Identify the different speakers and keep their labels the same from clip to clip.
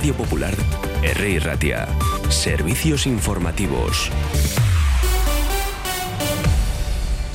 Speaker 1: Radio Popular, R. Ratia. Servicios informativos.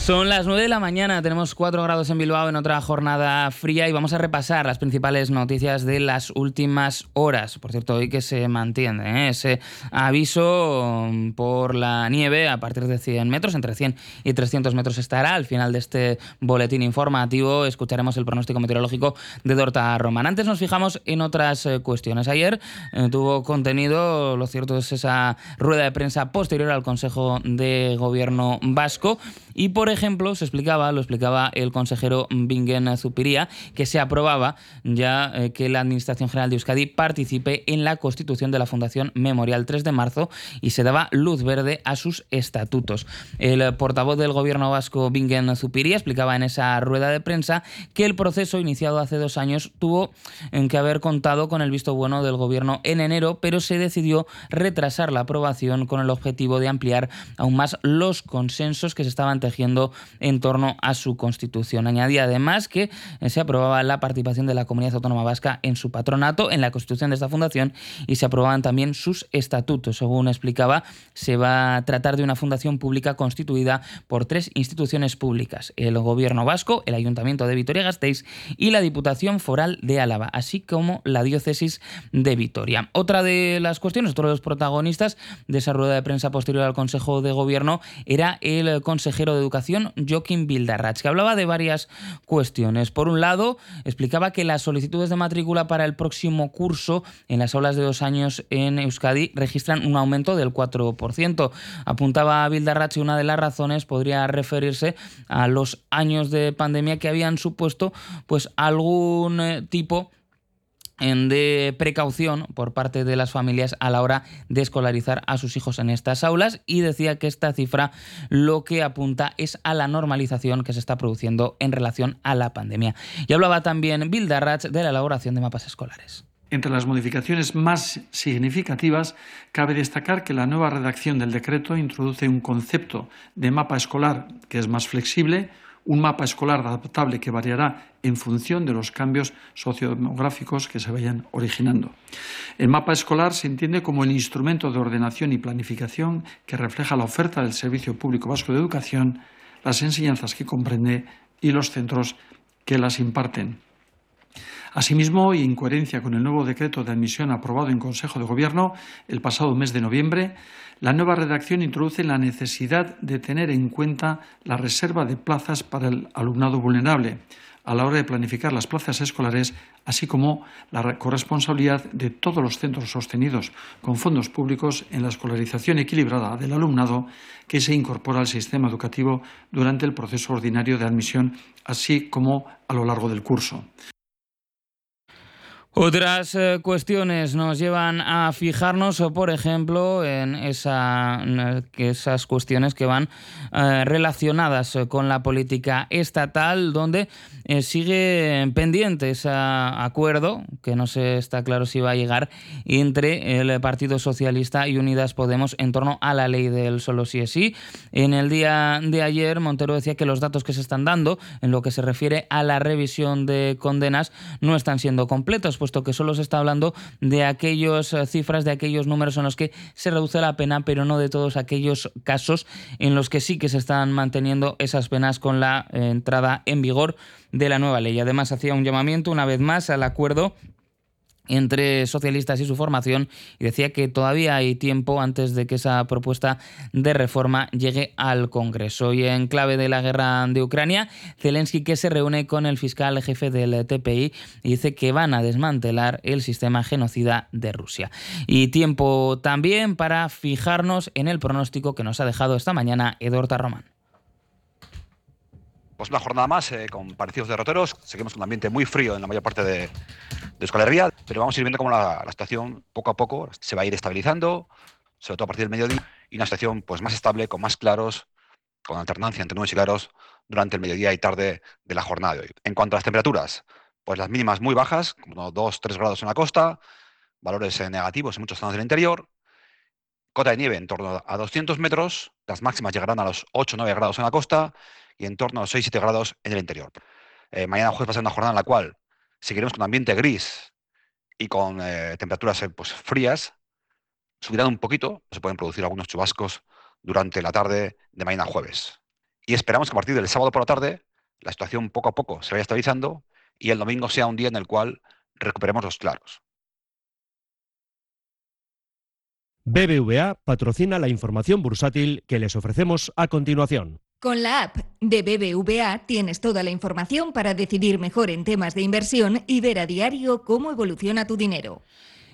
Speaker 2: Son las 9 de la mañana, tenemos 4 grados en Bilbao en otra jornada fría y vamos a repasar las principales noticias de las últimas horas. Por cierto, hoy que se mantiene ¿eh? ese aviso por la nieve a partir de 100 metros, entre 100 y 300 metros estará. Al final de este boletín informativo escucharemos el pronóstico meteorológico de Dorta Román. Antes nos fijamos en otras eh, cuestiones. Ayer eh, tuvo contenido, lo cierto es esa rueda de prensa posterior al Consejo de Gobierno vasco y por ejemplo, se explicaba, lo explicaba el consejero Bingen Zupiría, que se aprobaba ya eh, que la Administración General de Euskadi participe en la constitución de la Fundación Memorial 3 de marzo y se daba luz verde a sus estatutos. El portavoz del gobierno vasco, Bingen Zupiría, explicaba en esa rueda de prensa que el proceso iniciado hace dos años tuvo en que haber contado con el visto bueno del gobierno en enero, pero se decidió retrasar la aprobación con el objetivo de ampliar aún más los consensos que se estaban tejiendo en torno a su constitución. Añadía además que eh, se aprobaba la participación de la comunidad autónoma vasca en su patronato, en la constitución de esta fundación y se aprobaban también sus estatutos. Según explicaba, se va a tratar de una fundación pública constituida por tres instituciones públicas, el gobierno vasco, el ayuntamiento de Vitoria-Gasteiz y la Diputación Foral de Álava, así como la diócesis de Vitoria. Otra de las cuestiones, otro de los protagonistas de esa rueda de prensa posterior al Consejo de Gobierno era el consejero de Educación Joaquín Bildarratz, que hablaba de varias cuestiones. Por un lado, explicaba que las solicitudes de matrícula para el próximo curso en las aulas de dos años en Euskadi registran un aumento del 4%. Apuntaba Bildarratz y una de las razones podría referirse a los años de pandemia que habían supuesto pues algún eh, tipo de precaución por parte de las familias a la hora de escolarizar a sus hijos en estas aulas y decía que esta cifra lo que apunta es a la normalización que se está produciendo en relación a la pandemia. Y hablaba también Bill Darrach de la elaboración de mapas escolares.
Speaker 3: Entre las modificaciones más significativas, cabe destacar que la nueva redacción del decreto introduce un concepto de mapa escolar que es más flexible, un mapa escolar adaptable que variará en función de los cambios sociodemográficos que se vayan originando. El mapa escolar se entiende como el instrumento de ordenación y planificación que refleja la oferta del Servicio Público Vasco de Educación, las enseñanzas que comprende y los centros que las imparten. Asimismo, y en coherencia con el nuevo decreto de admisión aprobado en Consejo de Gobierno el pasado mes de noviembre, la nueva redacción introduce la necesidad de tener en cuenta la reserva de plazas para el alumnado vulnerable a la hora de planificar las plazas escolares, así como la corresponsabilidad de todos los centros sostenidos con fondos públicos en la escolarización equilibrada del alumnado que se incorpora al sistema educativo durante el proceso ordinario de admisión, así como a lo largo del curso.
Speaker 2: Otras eh, cuestiones nos llevan a fijarnos, por ejemplo, en esa, esas cuestiones que van eh, relacionadas con la política estatal, donde eh, sigue pendiente ese acuerdo, que no se está claro si va a llegar, entre el Partido Socialista y Unidas Podemos en torno a la ley del solo sí es sí. En el día de ayer, Montero decía que los datos que se están dando en lo que se refiere a la revisión de condenas no están siendo completos puesto que solo se está hablando de aquellas eh, cifras, de aquellos números en los que se reduce la pena, pero no de todos aquellos casos en los que sí que se están manteniendo esas penas con la entrada en vigor de la nueva ley. Además, hacía un llamamiento una vez más al acuerdo entre socialistas y su formación y decía que todavía hay tiempo antes de que esa propuesta de reforma llegue al Congreso. Y en clave de la guerra de Ucrania, Zelensky que se reúne con el fiscal jefe del TPI y dice que van a desmantelar el sistema genocida de Rusia. Y tiempo también para fijarnos en el pronóstico que nos ha dejado esta mañana Eduardo Román.
Speaker 4: Pues una jornada más eh, con parecidos derroteros. Seguimos un ambiente muy frío en la mayor parte de, de Euskal pero vamos a ir viendo cómo la, situación poco a poco se va a ir estabilizando, sobre todo a partir del mediodía, y una situación pues, más estable, con más claros, con alternancia entre nubes y claros durante el mediodía y tarde de la jornada de hoy. En cuanto a las temperaturas, pues las mínimas muy bajas, como 2-3 grados en la costa, valores eh, negativos en muchos zonas del interior, cota de nieve en torno a 200 metros, las máximas llegarán a los 8-9 grados en la costa, y en torno a 6-7 grados en el interior. Eh, mañana jueves va a ser una jornada en la cual seguiremos con ambiente gris y con eh, temperaturas eh, pues, frías, subirán un poquito, se pueden producir algunos chubascos durante la tarde de mañana jueves. Y esperamos que a partir del sábado por la tarde la situación poco a poco se vaya estabilizando y el domingo sea un día en el cual recuperemos los claros.
Speaker 5: BBVA patrocina la información bursátil que les ofrecemos a continuación.
Speaker 6: Con la app de BBVA tienes toda la información para decidir mejor en temas de inversión y ver a diario cómo evoluciona tu dinero.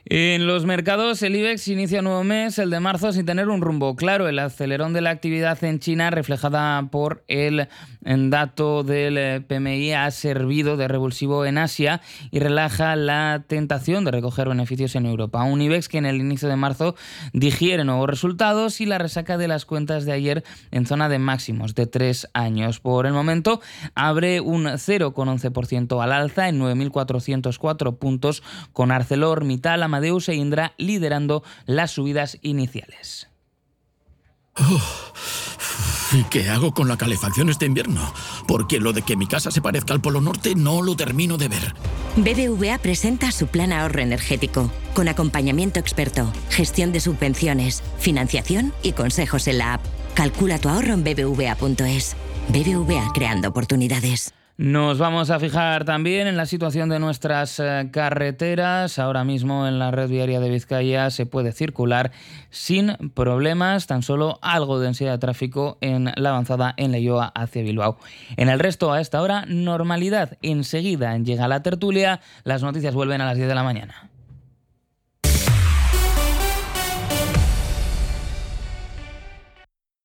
Speaker 2: En los mercados, el IBEX inicia un nuevo mes, el de marzo, sin tener un rumbo claro. El acelerón de la actividad en China, reflejada por el dato del eh, PMI, ha servido de revulsivo en Asia y relaja la tentación de recoger beneficios en Europa. Un IBEX que en el inicio de marzo digiere nuevos resultados y la resaca de las cuentas de ayer en zona de máximos de tres años. Por el momento, abre un 0,11% al alza en 9.404 puntos con ArcelorMittal, Amadeus e Indra liderando las subidas iniciales.
Speaker 7: ¿Y qué hago con la calefacción este invierno? Porque lo de que mi casa se parezca al Polo Norte no lo termino de ver.
Speaker 8: BBVA presenta su plan ahorro energético, con acompañamiento experto, gestión de subvenciones, financiación y consejos en la app. Calcula tu ahorro en bbva.es. BBVA creando oportunidades.
Speaker 2: Nos vamos a fijar también en la situación de nuestras eh, carreteras. Ahora mismo en la red viaria de Vizcaya se puede circular sin problemas, tan solo algo de densidad de tráfico en la avanzada en Leyoa hacia Bilbao. En el resto, a esta hora, normalidad. Enseguida llega la tertulia. Las noticias vuelven a las 10 de la mañana.